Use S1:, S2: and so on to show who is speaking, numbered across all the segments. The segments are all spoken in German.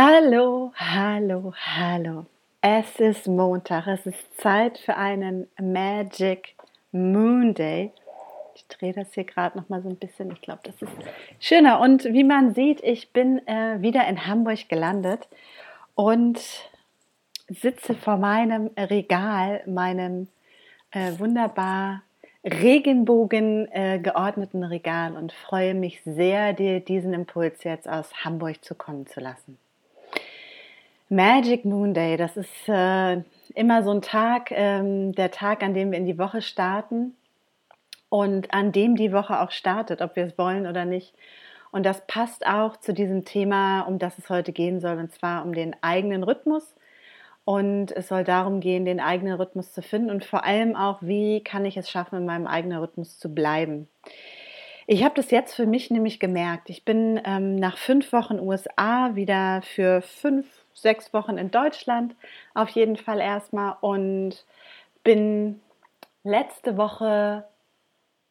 S1: Hallo, hallo, hallo. Es ist Montag. Es ist Zeit für einen Magic Moon Day. Ich drehe das hier gerade noch mal so ein bisschen. Ich glaube, das ist schöner. Und wie man sieht, ich bin äh, wieder in Hamburg gelandet und sitze vor meinem Regal, meinem äh, wunderbar Regenbogen äh, geordneten Regal und freue mich sehr, dir diesen Impuls jetzt aus Hamburg zukommen zu lassen. Magic Moon Day, das ist äh, immer so ein Tag, ähm, der Tag, an dem wir in die Woche starten und an dem die Woche auch startet, ob wir es wollen oder nicht. Und das passt auch zu diesem Thema, um das es heute gehen soll, und zwar um den eigenen Rhythmus. Und es soll darum gehen, den eigenen Rhythmus zu finden und vor allem auch, wie kann ich es schaffen, in meinem eigenen Rhythmus zu bleiben. Ich habe das jetzt für mich nämlich gemerkt. Ich bin ähm, nach fünf Wochen USA wieder für fünf sechs Wochen in Deutschland auf jeden Fall erstmal und bin letzte Woche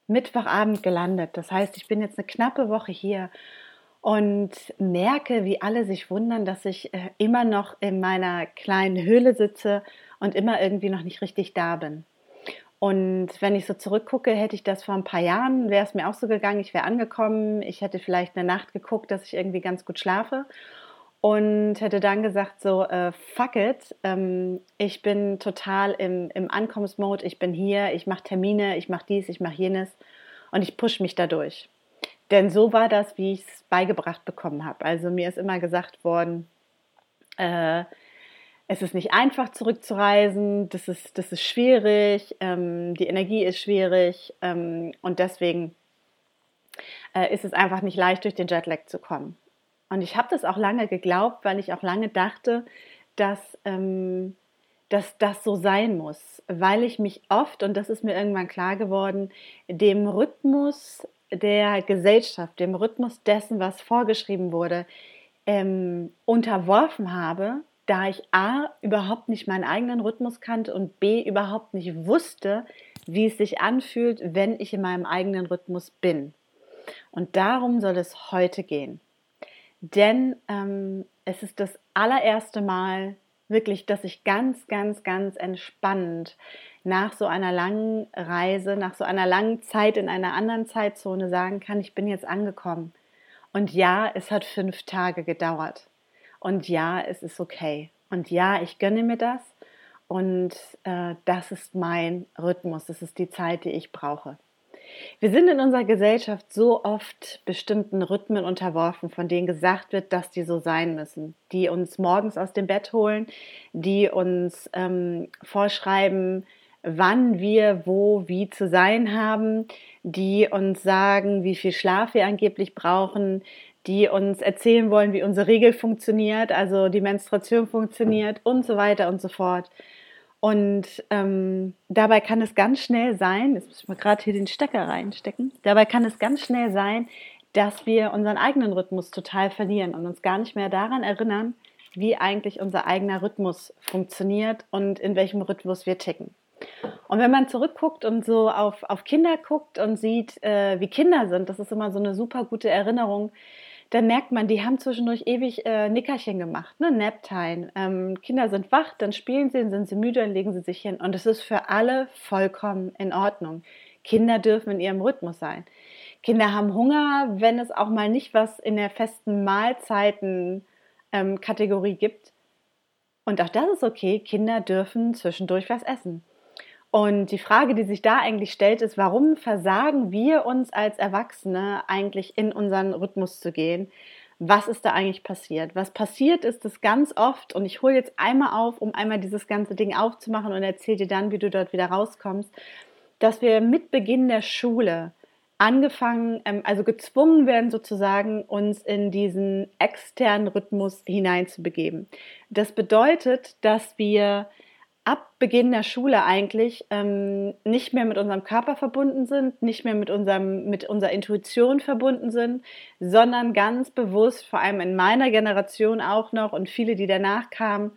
S1: Mittwochabend gelandet. Das heißt, ich bin jetzt eine knappe Woche hier und merke, wie alle sich wundern, dass ich äh, immer noch in meiner kleinen Höhle sitze und immer irgendwie noch nicht richtig da bin. Und wenn ich so zurückgucke, hätte ich das vor ein paar Jahren, wäre es mir auch so gegangen, ich wäre angekommen, ich hätte vielleicht eine Nacht geguckt, dass ich irgendwie ganz gut schlafe und hätte dann gesagt so, äh, fuck it, ähm, ich bin total im, im Ankommensmode, ich bin hier, ich mache Termine, ich mache dies, ich mache jenes und ich pushe mich dadurch. Denn so war das, wie ich es beigebracht bekommen habe. Also mir ist immer gesagt worden, äh, es ist nicht einfach zurückzureisen, das ist, das ist schwierig, ähm, die Energie ist schwierig. Ähm, und deswegen äh, ist es einfach nicht leicht, durch den Jetlag zu kommen. Und ich habe das auch lange geglaubt, weil ich auch lange dachte, dass, ähm, dass das so sein muss, weil ich mich oft, und das ist mir irgendwann klar geworden, dem Rhythmus der Gesellschaft, dem Rhythmus dessen, was vorgeschrieben wurde, ähm, unterworfen habe, da ich A überhaupt nicht meinen eigenen Rhythmus kannte und B überhaupt nicht wusste, wie es sich anfühlt, wenn ich in meinem eigenen Rhythmus bin. Und darum soll es heute gehen. Denn ähm, es ist das allererste Mal wirklich, dass ich ganz, ganz, ganz entspannt nach so einer langen Reise, nach so einer langen Zeit in einer anderen Zeitzone sagen kann, ich bin jetzt angekommen. Und ja, es hat fünf Tage gedauert. Und ja, es ist okay. Und ja, ich gönne mir das. Und äh, das ist mein Rhythmus. Das ist die Zeit, die ich brauche. Wir sind in unserer Gesellschaft so oft bestimmten Rhythmen unterworfen, von denen gesagt wird, dass die so sein müssen, die uns morgens aus dem Bett holen, die uns ähm, vorschreiben, wann wir wo wie zu sein haben, die uns sagen, wie viel Schlaf wir angeblich brauchen, die uns erzählen wollen, wie unsere Regel funktioniert, also die Menstruation funktioniert und so weiter und so fort. Und ähm, dabei kann es ganz schnell sein, jetzt muss ich mal gerade hier den Stecker reinstecken, dabei kann es ganz schnell sein, dass wir unseren eigenen Rhythmus total verlieren und uns gar nicht mehr daran erinnern, wie eigentlich unser eigener Rhythmus funktioniert und in welchem Rhythmus wir ticken. Und wenn man zurückguckt und so auf, auf Kinder guckt und sieht, äh, wie Kinder sind, das ist immer so eine super gute Erinnerung, dann merkt man, die haben zwischendurch ewig äh, Nickerchen gemacht, ne? Naptime. Ähm, Kinder sind wach, dann spielen sie, dann sind sie müde, dann legen sie sich hin. Und es ist für alle vollkommen in Ordnung. Kinder dürfen in ihrem Rhythmus sein. Kinder haben Hunger, wenn es auch mal nicht was in der festen Mahlzeiten-Kategorie ähm, gibt. Und auch das ist okay. Kinder dürfen zwischendurch was essen. Und die Frage, die sich da eigentlich stellt, ist, warum versagen wir uns als Erwachsene eigentlich in unseren Rhythmus zu gehen? Was ist da eigentlich passiert? Was passiert ist, dass ganz oft, und ich hole jetzt einmal auf, um einmal dieses ganze Ding aufzumachen und erzähle dir dann, wie du dort wieder rauskommst, dass wir mit Beginn der Schule angefangen, ähm, also gezwungen werden sozusagen, uns in diesen externen Rhythmus hineinzubegeben. Das bedeutet, dass wir ab Beginn der Schule eigentlich ähm, nicht mehr mit unserem Körper verbunden sind, nicht mehr mit, unserem, mit unserer Intuition verbunden sind, sondern ganz bewusst, vor allem in meiner Generation auch noch und viele, die danach kamen,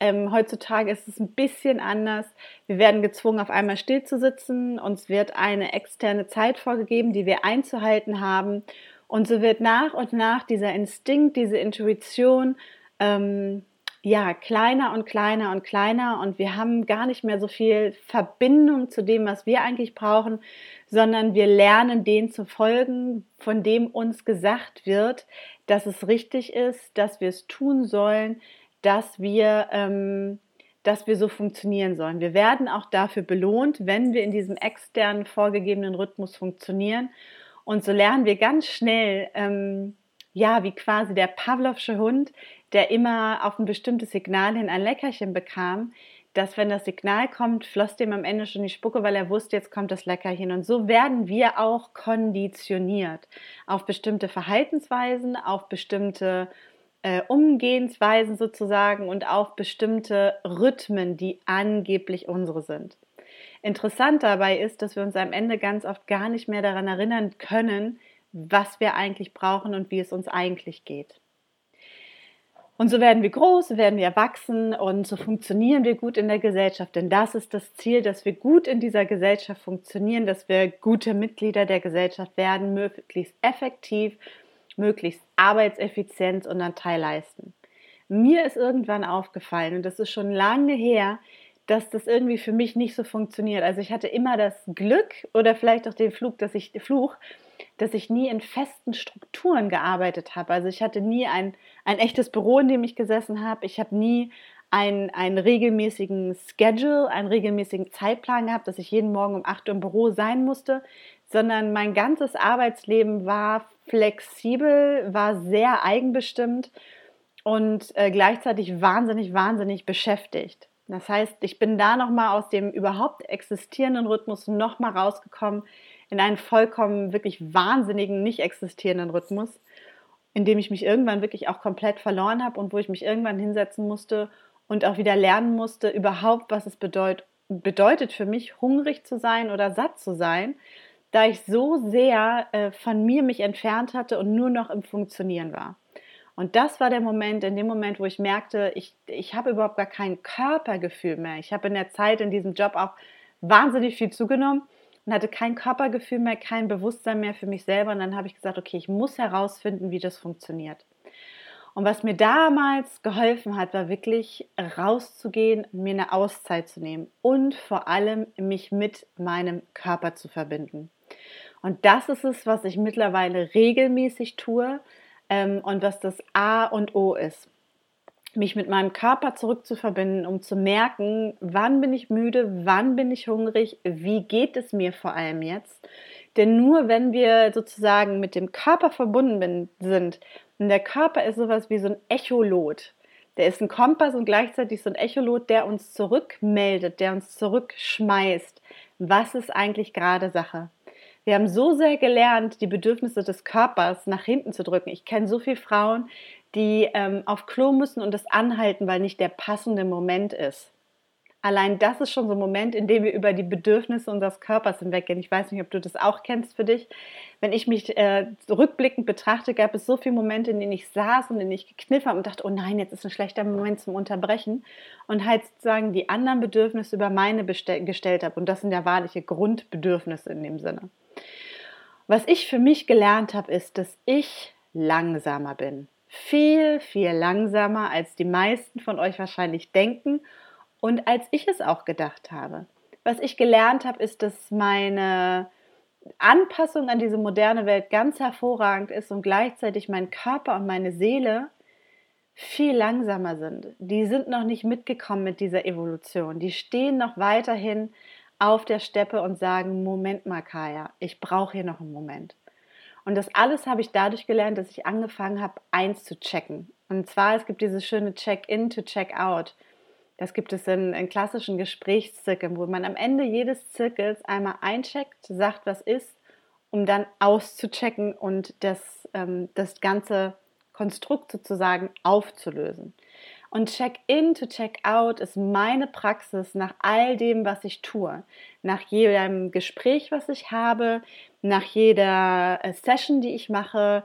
S1: ähm, heutzutage ist es ein bisschen anders. Wir werden gezwungen, auf einmal still zu sitzen. Uns wird eine externe Zeit vorgegeben, die wir einzuhalten haben. Und so wird nach und nach dieser Instinkt, diese Intuition, ähm, ja, kleiner und kleiner und kleiner. Und wir haben gar nicht mehr so viel Verbindung zu dem, was wir eigentlich brauchen, sondern wir lernen den zu folgen, von dem uns gesagt wird, dass es richtig ist, dass wir es tun sollen, dass wir, ähm, dass wir so funktionieren sollen. Wir werden auch dafür belohnt, wenn wir in diesem externen vorgegebenen Rhythmus funktionieren. Und so lernen wir ganz schnell, ähm, ja, wie quasi der Pavlovsche Hund, der immer auf ein bestimmtes Signal hin ein Leckerchen bekam, dass wenn das Signal kommt, floss dem am Ende schon die Spucke, weil er wusste, jetzt kommt das Leckerchen. Und so werden wir auch konditioniert auf bestimmte Verhaltensweisen, auf bestimmte äh, Umgehensweisen sozusagen und auf bestimmte Rhythmen, die angeblich unsere sind. Interessant dabei ist, dass wir uns am Ende ganz oft gar nicht mehr daran erinnern können, was wir eigentlich brauchen und wie es uns eigentlich geht. Und so werden wir groß, werden wir erwachsen und so funktionieren wir gut in der Gesellschaft. Denn das ist das Ziel, dass wir gut in dieser Gesellschaft funktionieren, dass wir gute Mitglieder der Gesellschaft werden, möglichst effektiv möglichst arbeitseffizient und einen Teil leisten. Mir ist irgendwann aufgefallen, und das ist schon lange her, dass das irgendwie für mich nicht so funktioniert. Also ich hatte immer das Glück oder vielleicht auch den Flug, dass ich, Fluch, dass ich nie in festen Strukturen gearbeitet habe. Also ich hatte nie ein, ein echtes Büro, in dem ich gesessen habe. Ich habe nie einen, einen regelmäßigen Schedule, einen regelmäßigen Zeitplan gehabt, dass ich jeden Morgen um 8 Uhr im Büro sein musste, sondern mein ganzes Arbeitsleben war flexibel, war sehr eigenbestimmt und äh, gleichzeitig wahnsinnig, wahnsinnig beschäftigt. Das heißt, ich bin da nochmal aus dem überhaupt existierenden Rhythmus nochmal rausgekommen in einen vollkommen wirklich wahnsinnigen, nicht existierenden Rhythmus, in dem ich mich irgendwann wirklich auch komplett verloren habe und wo ich mich irgendwann hinsetzen musste und auch wieder lernen musste, überhaupt, was es bedeut bedeutet für mich, hungrig zu sein oder satt zu sein da ich so sehr äh, von mir mich entfernt hatte und nur noch im Funktionieren war. Und das war der Moment, in dem Moment, wo ich merkte, ich, ich habe überhaupt gar kein Körpergefühl mehr. Ich habe in der Zeit in diesem Job auch wahnsinnig viel zugenommen und hatte kein Körpergefühl mehr, kein Bewusstsein mehr für mich selber. Und dann habe ich gesagt, okay, ich muss herausfinden, wie das funktioniert. Und was mir damals geholfen hat, war wirklich rauszugehen, mir eine Auszeit zu nehmen und vor allem mich mit meinem Körper zu verbinden. Und das ist es, was ich mittlerweile regelmäßig tue ähm, und was das A und O ist. Mich mit meinem Körper zurückzuverbinden, um zu merken, wann bin ich müde, wann bin ich hungrig, wie geht es mir vor allem jetzt. Denn nur wenn wir sozusagen mit dem Körper verbunden sind, und der Körper ist sowas wie so ein Echolot, der ist ein Kompass und gleichzeitig so ein Echolot, der uns zurückmeldet, der uns zurückschmeißt. Was ist eigentlich gerade Sache? Wir haben so sehr gelernt, die Bedürfnisse des Körpers nach hinten zu drücken. Ich kenne so viele Frauen, die ähm, auf Klo müssen und das anhalten, weil nicht der passende Moment ist. Allein das ist schon so ein Moment, in dem wir über die Bedürfnisse unseres Körpers hinweggehen. Ich weiß nicht, ob du das auch kennst für dich. Wenn ich mich äh, rückblickend betrachte, gab es so viele Momente, in denen ich saß und in denen ich gekniffen habe und dachte, oh nein, jetzt ist ein schlechter Moment zum Unterbrechen. Und halt sozusagen die anderen Bedürfnisse über meine gestellt habe. Und das sind ja wahrliche Grundbedürfnisse in dem Sinne. Was ich für mich gelernt habe, ist, dass ich langsamer bin. Viel, viel langsamer, als die meisten von euch wahrscheinlich denken und als ich es auch gedacht habe. Was ich gelernt habe, ist, dass meine Anpassung an diese moderne Welt ganz hervorragend ist und gleichzeitig mein Körper und meine Seele viel langsamer sind. Die sind noch nicht mitgekommen mit dieser Evolution. Die stehen noch weiterhin auf der Steppe und sagen, Moment mal, Kaya, ich brauche hier noch einen Moment. Und das alles habe ich dadurch gelernt, dass ich angefangen habe, eins zu checken. Und zwar, es gibt dieses schöne Check-in to Check-out. Das gibt es in, in klassischen Gesprächszirkeln, wo man am Ende jedes Zirkels einmal eincheckt, sagt, was ist um dann auszuchecken und das, ähm, das ganze Konstrukt sozusagen aufzulösen. Und Check-in to Check-out ist meine Praxis nach all dem, was ich tue. Nach jedem Gespräch, was ich habe, nach jeder äh, Session, die ich mache,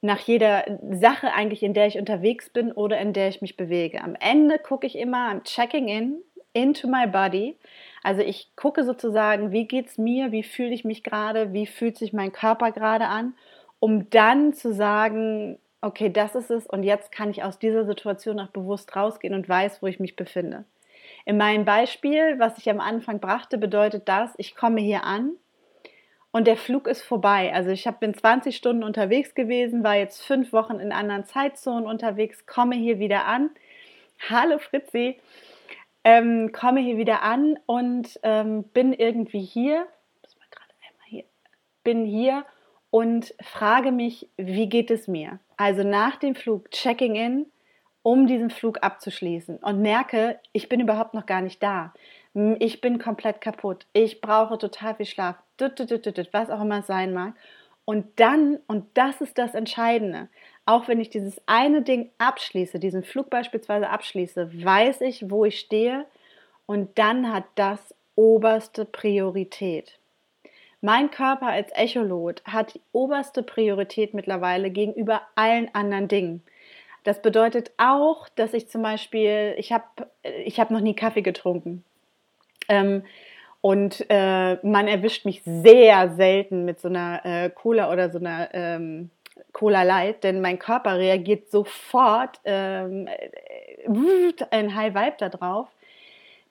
S1: nach jeder Sache eigentlich, in der ich unterwegs bin oder in der ich mich bewege. Am Ende gucke ich immer, I'm checking in into my body. Also ich gucke sozusagen, wie geht es mir, wie fühle ich mich gerade, wie fühlt sich mein Körper gerade an, um dann zu sagen, okay, das ist es und jetzt kann ich aus dieser Situation auch bewusst rausgehen und weiß, wo ich mich befinde. In meinem Beispiel, was ich am Anfang brachte, bedeutet das, ich komme hier an und der Flug ist vorbei. Also ich bin 20 Stunden unterwegs gewesen, war jetzt fünf Wochen in anderen Zeitzonen unterwegs, komme hier wieder an. Hallo Fritzi, ähm, komme hier wieder an und ähm, bin irgendwie hier, hier, bin hier und frage mich, wie geht es mir? Also nach dem Flug, checking in, um diesen Flug abzuschließen und merke, ich bin überhaupt noch gar nicht da. Ich bin komplett kaputt. Ich brauche total viel Schlaf. Was auch immer es sein mag. Und dann, und das ist das Entscheidende, auch wenn ich dieses eine Ding abschließe, diesen Flug beispielsweise abschließe, weiß ich, wo ich stehe und dann hat das oberste Priorität. Mein Körper als Echolot hat die oberste Priorität mittlerweile gegenüber allen anderen Dingen. Das bedeutet auch, dass ich zum Beispiel, ich habe ich hab noch nie Kaffee getrunken. Ähm, und äh, man erwischt mich sehr selten mit so einer äh, Cola oder so einer ähm, Cola Light, denn mein Körper reagiert sofort ähm, äh, ein High Vibe da drauf.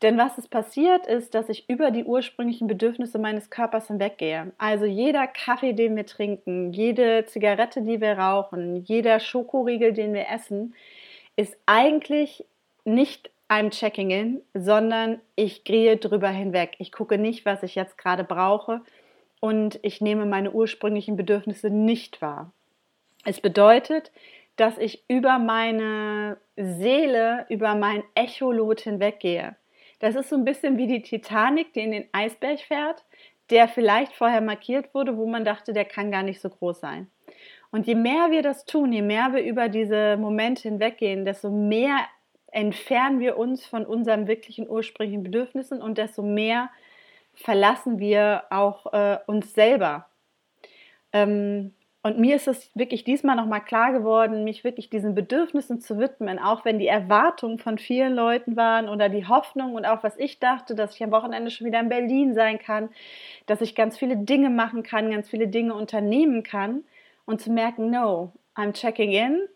S1: Denn was ist passiert, ist, dass ich über die ursprünglichen Bedürfnisse meines Körpers hinweggehe. Also jeder Kaffee, den wir trinken, jede Zigarette, die wir rauchen, jeder Schokoriegel, den wir essen, ist eigentlich nicht I'm checking in, sondern ich gehe drüber hinweg. Ich gucke nicht, was ich jetzt gerade brauche und ich nehme meine ursprünglichen Bedürfnisse nicht wahr. Es bedeutet, dass ich über meine Seele, über mein Echolot hinweggehe. Das ist so ein bisschen wie die Titanic, die in den Eisberg fährt, der vielleicht vorher markiert wurde, wo man dachte, der kann gar nicht so groß sein. Und je mehr wir das tun, je mehr wir über diese Momente hinweggehen, desto mehr entfernen wir uns von unseren wirklichen ursprünglichen Bedürfnissen und desto mehr verlassen wir auch äh, uns selber. Ähm, und mir ist es wirklich diesmal nochmal klar geworden, mich wirklich diesen Bedürfnissen zu widmen, auch wenn die Erwartungen von vielen Leuten waren oder die Hoffnung und auch was ich dachte, dass ich am Wochenende schon wieder in Berlin sein kann, dass ich ganz viele Dinge machen kann, ganz viele Dinge unternehmen kann und zu merken, no, I'm checking in.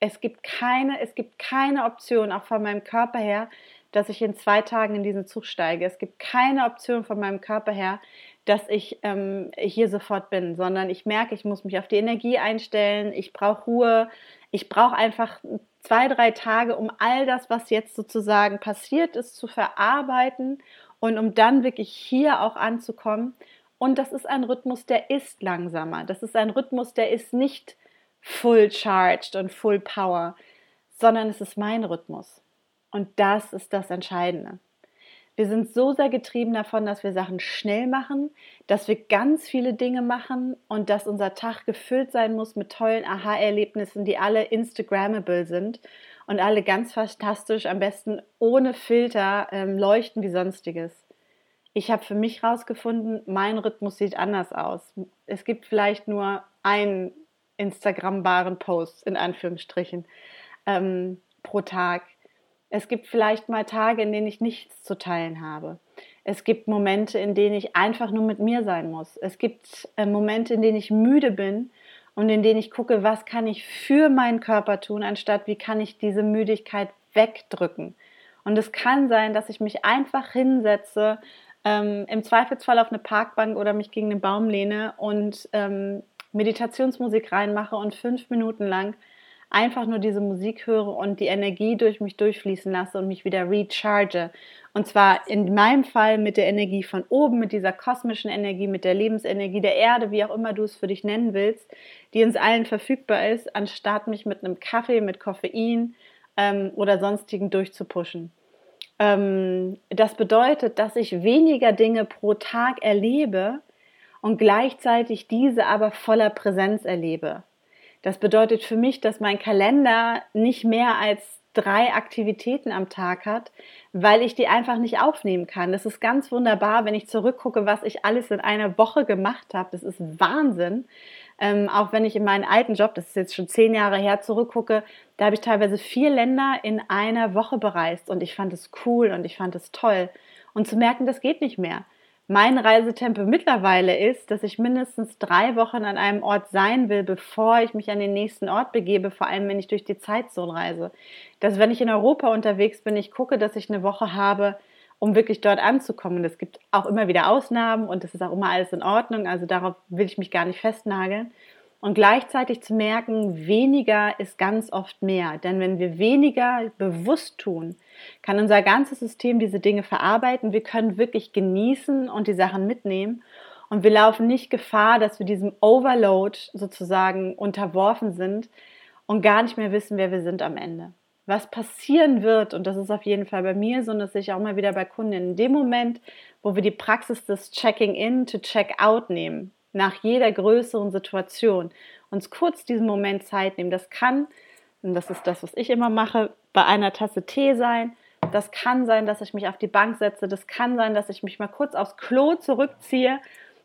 S1: Es gibt keine, es gibt keine Option, auch von meinem Körper her, dass ich in zwei Tagen in diesen Zug steige. Es gibt keine Option von meinem Körper her, dass ich ähm, hier sofort bin, sondern ich merke, ich muss mich auf die Energie einstellen, ich brauche Ruhe, ich brauche einfach zwei, drei Tage, um all das, was jetzt sozusagen passiert ist, zu verarbeiten und um dann wirklich hier auch anzukommen. Und das ist ein Rhythmus, der ist langsamer. Das ist ein Rhythmus, der ist nicht full charged und full power, sondern es ist mein Rhythmus. Und das ist das Entscheidende. Wir sind so sehr getrieben davon, dass wir Sachen schnell machen, dass wir ganz viele Dinge machen und dass unser Tag gefüllt sein muss mit tollen Aha-Erlebnissen, die alle Instagrammable sind und alle ganz fantastisch, am besten ohne Filter ähm, leuchten wie sonstiges. Ich habe für mich herausgefunden, mein Rhythmus sieht anders aus. Es gibt vielleicht nur einen Instagram-baren Post in Anführungsstrichen ähm, pro Tag. Es gibt vielleicht mal Tage, in denen ich nichts zu teilen habe. Es gibt Momente, in denen ich einfach nur mit mir sein muss. Es gibt äh, Momente, in denen ich müde bin und in denen ich gucke, was kann ich für meinen Körper tun, anstatt wie kann ich diese Müdigkeit wegdrücken. Und es kann sein, dass ich mich einfach hinsetze, ähm, im Zweifelsfall auf eine Parkbank oder mich gegen den Baum lehne und ähm, Meditationsmusik reinmache und fünf Minuten lang einfach nur diese Musik höre und die Energie durch mich durchfließen lasse und mich wieder recharge. Und zwar in meinem Fall mit der Energie von oben, mit dieser kosmischen Energie, mit der Lebensenergie der Erde, wie auch immer du es für dich nennen willst, die uns allen verfügbar ist, anstatt mich mit einem Kaffee, mit Koffein ähm, oder sonstigen durchzupuschen. Ähm, das bedeutet, dass ich weniger Dinge pro Tag erlebe, und gleichzeitig diese aber voller Präsenz erlebe. Das bedeutet für mich, dass mein Kalender nicht mehr als drei Aktivitäten am Tag hat, weil ich die einfach nicht aufnehmen kann. Das ist ganz wunderbar, wenn ich zurückgucke, was ich alles in einer Woche gemacht habe. Das ist Wahnsinn. Ähm, auch wenn ich in meinen alten Job, das ist jetzt schon zehn Jahre her, zurückgucke, da habe ich teilweise vier Länder in einer Woche bereist und ich fand es cool und ich fand es toll. Und zu merken, das geht nicht mehr. Mein Reisetempo mittlerweile ist, dass ich mindestens drei Wochen an einem Ort sein will, bevor ich mich an den nächsten Ort begebe, vor allem wenn ich durch die Zeitzone reise. Dass wenn ich in Europa unterwegs bin, ich gucke, dass ich eine Woche habe, um wirklich dort anzukommen. Es gibt auch immer wieder Ausnahmen und es ist auch immer alles in Ordnung. Also darauf will ich mich gar nicht festnageln. Und gleichzeitig zu merken, weniger ist ganz oft mehr. Denn wenn wir weniger bewusst tun, kann unser ganzes System diese Dinge verarbeiten. Wir können wirklich genießen und die Sachen mitnehmen. Und wir laufen nicht Gefahr, dass wir diesem Overload sozusagen unterworfen sind und gar nicht mehr wissen, wer wir sind am Ende was passieren wird, und das ist auf jeden Fall bei mir so, und das sehe ich auch mal wieder bei Kunden, in dem Moment, wo wir die Praxis des Checking-in to Check-out nehmen, nach jeder größeren Situation, uns kurz diesen Moment Zeit nehmen, das kann, und das ist das, was ich immer mache, bei einer Tasse Tee sein, das kann sein, dass ich mich auf die Bank setze, das kann sein, dass ich mich mal kurz aufs Klo zurückziehe,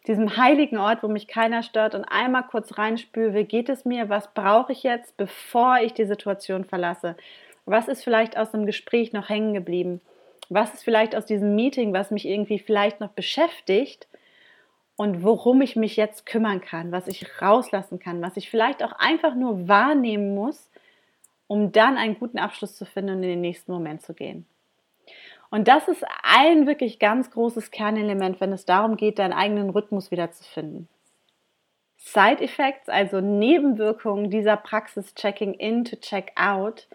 S1: diesem heiligen Ort, wo mich keiner stört und einmal kurz reinspüre, wie geht es mir, was brauche ich jetzt, bevor ich die Situation verlasse. Was ist vielleicht aus dem Gespräch noch hängen geblieben? Was ist vielleicht aus diesem Meeting, was mich irgendwie vielleicht noch beschäftigt und worum ich mich jetzt kümmern kann, was ich rauslassen kann, was ich vielleicht auch einfach nur wahrnehmen muss, um dann einen guten Abschluss zu finden und in den nächsten Moment zu gehen. Und das ist ein wirklich ganz großes Kernelement, wenn es darum geht, deinen eigenen Rhythmus wiederzufinden. Side Effects, also Nebenwirkungen dieser Praxis Checking in to Check out,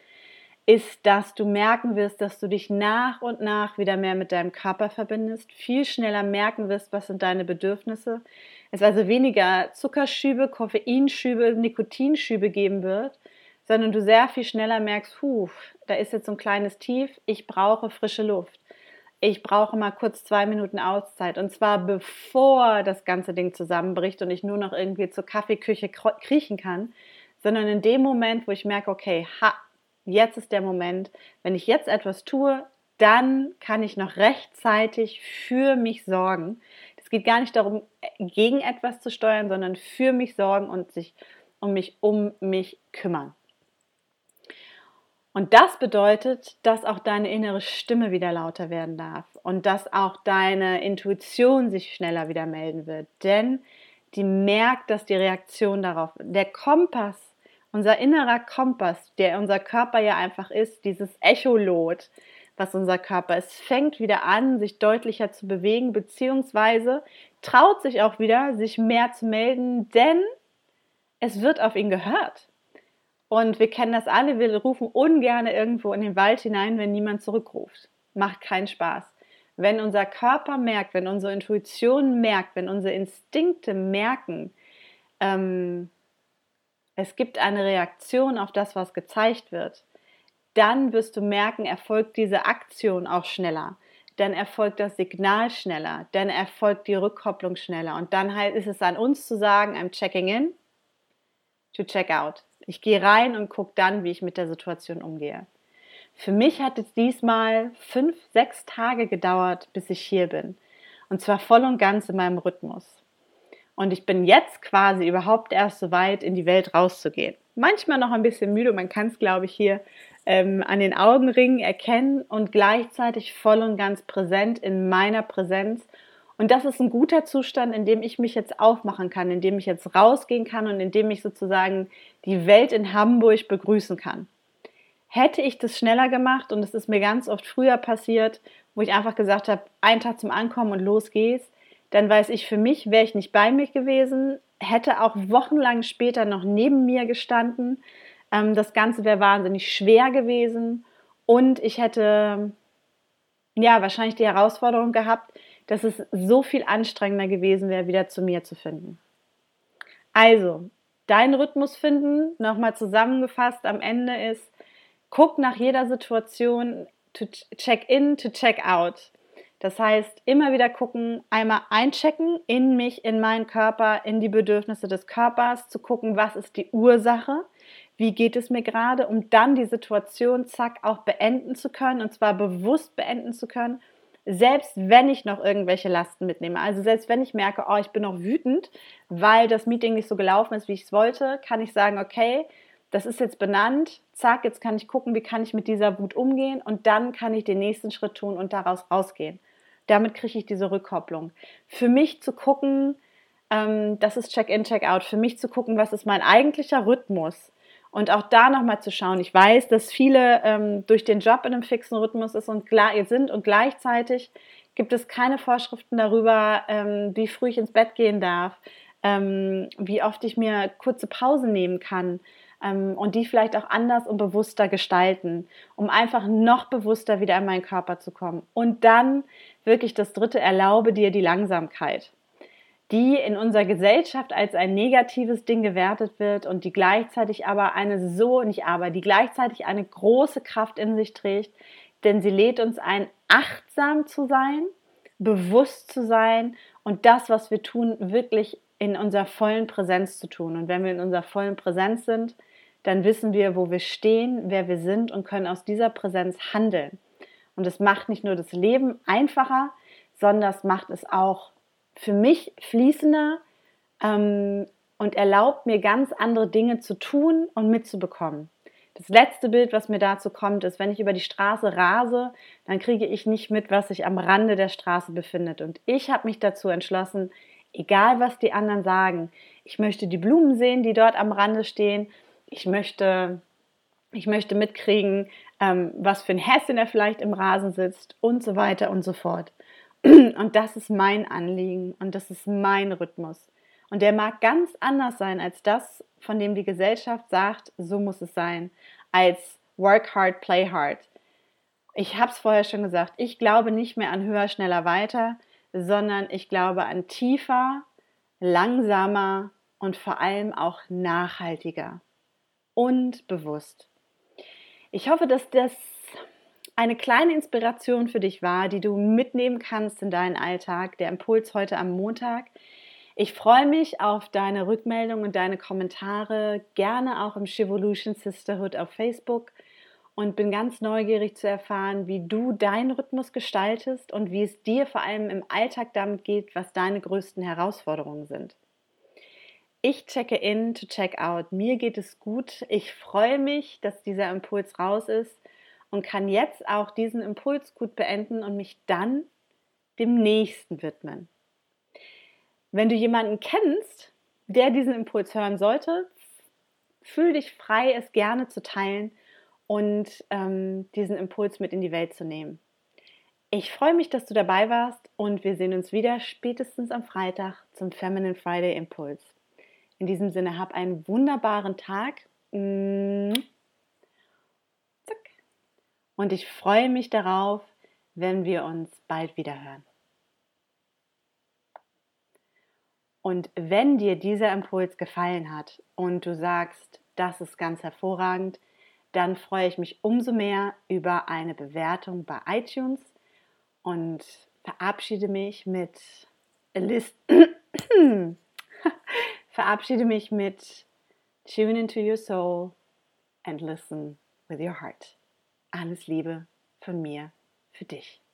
S1: ist, dass du merken wirst, dass du dich nach und nach wieder mehr mit deinem Körper verbindest, viel schneller merken wirst, was sind deine Bedürfnisse, es also weniger Zuckerschübe, Koffeinschübe, Nikotinschübe geben wird, sondern du sehr viel schneller merkst, huh, da ist jetzt so ein kleines Tief, ich brauche frische Luft. Ich brauche mal kurz zwei Minuten Auszeit. Und zwar bevor das ganze Ding zusammenbricht und ich nur noch irgendwie zur Kaffeeküche kriechen kann, sondern in dem Moment, wo ich merke, okay, ha, jetzt ist der Moment, wenn ich jetzt etwas tue, dann kann ich noch rechtzeitig für mich sorgen. Es geht gar nicht darum, gegen etwas zu steuern, sondern für mich sorgen und sich um mich um mich kümmern. Und das bedeutet, dass auch deine innere Stimme wieder lauter werden darf und dass auch deine Intuition sich schneller wieder melden wird. Denn die merkt, dass die Reaktion darauf, der Kompass unser innerer Kompass, der unser Körper ja einfach ist, dieses Echolot, was unser Körper ist, fängt wieder an, sich deutlicher zu bewegen, beziehungsweise traut sich auch wieder, sich mehr zu melden, denn es wird auf ihn gehört. Und wir kennen das alle, wir rufen ungern irgendwo in den Wald hinein, wenn niemand zurückruft. Macht keinen Spaß. Wenn unser Körper merkt, wenn unsere Intuition merkt, wenn unsere Instinkte merken, ähm, es gibt eine Reaktion auf das, was gezeigt wird, dann wirst du merken, erfolgt diese Aktion auch schneller. Dann erfolgt das Signal schneller, dann erfolgt die Rückkopplung schneller. Und dann halt ist es an uns zu sagen, I'm checking in to check out. Ich gehe rein und gucke dann, wie ich mit der Situation umgehe. Für mich hat es diesmal fünf, sechs Tage gedauert, bis ich hier bin. Und zwar voll und ganz in meinem Rhythmus. Und ich bin jetzt quasi überhaupt erst so weit, in die Welt rauszugehen. Manchmal noch ein bisschen müde, man kann es, glaube ich, hier ähm, an den Augenringen erkennen und gleichzeitig voll und ganz präsent in meiner Präsenz. Und das ist ein guter Zustand, in dem ich mich jetzt aufmachen kann, in dem ich jetzt rausgehen kann und in dem ich sozusagen die Welt in Hamburg begrüßen kann. Hätte ich das schneller gemacht, und es ist mir ganz oft früher passiert, wo ich einfach gesagt habe, einen Tag zum Ankommen und los geht's, dann weiß ich für mich, wäre ich nicht bei mir gewesen, hätte auch wochenlang später noch neben mir gestanden. Ähm, das Ganze wäre wahnsinnig schwer gewesen und ich hätte ja wahrscheinlich die Herausforderung gehabt, dass es so viel anstrengender gewesen wäre, wieder zu mir zu finden. Also, deinen Rhythmus finden, nochmal zusammengefasst am Ende ist, guck nach jeder Situation to check in, to check out. Das heißt, immer wieder gucken, einmal einchecken in mich, in meinen Körper, in die Bedürfnisse des Körpers, zu gucken, was ist die Ursache, wie geht es mir gerade, um dann die Situation, zack, auch beenden zu können und zwar bewusst beenden zu können, selbst wenn ich noch irgendwelche Lasten mitnehme. Also selbst wenn ich merke, oh, ich bin noch wütend, weil das Meeting nicht so gelaufen ist, wie ich es wollte, kann ich sagen, okay, das ist jetzt benannt, zack, jetzt kann ich gucken, wie kann ich mit dieser Wut umgehen und dann kann ich den nächsten Schritt tun und daraus rausgehen. Damit kriege ich diese Rückkopplung. Für mich zu gucken, ähm, das ist Check-in, Check-out, für mich zu gucken, was ist mein eigentlicher Rhythmus und auch da nochmal zu schauen. Ich weiß, dass viele ähm, durch den Job in einem fixen Rhythmus ist und sind und gleichzeitig gibt es keine Vorschriften darüber, ähm, wie früh ich ins Bett gehen darf, ähm, wie oft ich mir kurze Pausen nehmen kann ähm, und die vielleicht auch anders und bewusster gestalten, um einfach noch bewusster wieder in meinen Körper zu kommen. Und dann wirklich das dritte, erlaube dir die Langsamkeit, die in unserer Gesellschaft als ein negatives Ding gewertet wird und die gleichzeitig aber eine so, nicht aber, die gleichzeitig eine große Kraft in sich trägt, denn sie lädt uns ein, achtsam zu sein, bewusst zu sein und das, was wir tun, wirklich in unserer vollen Präsenz zu tun. Und wenn wir in unserer vollen Präsenz sind, dann wissen wir, wo wir stehen, wer wir sind und können aus dieser Präsenz handeln. Und es macht nicht nur das Leben einfacher, sondern es macht es auch für mich fließender ähm, und erlaubt mir ganz andere Dinge zu tun und mitzubekommen. Das letzte Bild, was mir dazu kommt, ist, wenn ich über die Straße rase, dann kriege ich nicht mit, was sich am Rande der Straße befindet. Und ich habe mich dazu entschlossen, egal was die anderen sagen, ich möchte die Blumen sehen, die dort am Rande stehen. Ich möchte, ich möchte mitkriegen, ähm, was für ein Häschen er vielleicht im Rasen sitzt und so weiter und so fort. Und das ist mein Anliegen und das ist mein Rhythmus. Und der mag ganz anders sein als das, von dem die Gesellschaft sagt, so muss es sein, als work hard, play hard. Ich habe es vorher schon gesagt, ich glaube nicht mehr an höher, schneller, weiter, sondern ich glaube an tiefer, langsamer und vor allem auch nachhaltiger und bewusst. Ich hoffe, dass das eine kleine Inspiration für dich war, die du mitnehmen kannst in deinen Alltag. Der Impuls heute am Montag. Ich freue mich auf deine Rückmeldung und deine Kommentare, gerne auch im Shivolution Sisterhood auf Facebook und bin ganz neugierig zu erfahren, wie du deinen Rhythmus gestaltest und wie es dir vor allem im Alltag damit geht, was deine größten Herausforderungen sind. Ich checke in to check out. Mir geht es gut. Ich freue mich, dass dieser Impuls raus ist und kann jetzt auch diesen Impuls gut beenden und mich dann dem nächsten widmen. Wenn du jemanden kennst, der diesen Impuls hören sollte, fühl dich frei, es gerne zu teilen und ähm, diesen Impuls mit in die Welt zu nehmen. Ich freue mich, dass du dabei warst und wir sehen uns wieder spätestens am Freitag zum Feminine Friday Impuls. In diesem Sinne, hab einen wunderbaren Tag. Und ich freue mich darauf, wenn wir uns bald wieder hören. Und wenn dir dieser Impuls gefallen hat und du sagst, das ist ganz hervorragend, dann freue ich mich umso mehr über eine Bewertung bei iTunes und verabschiede mich mit List verabschiede mich mit Tune into your soul and listen with your heart. Alles Liebe von mir für dich.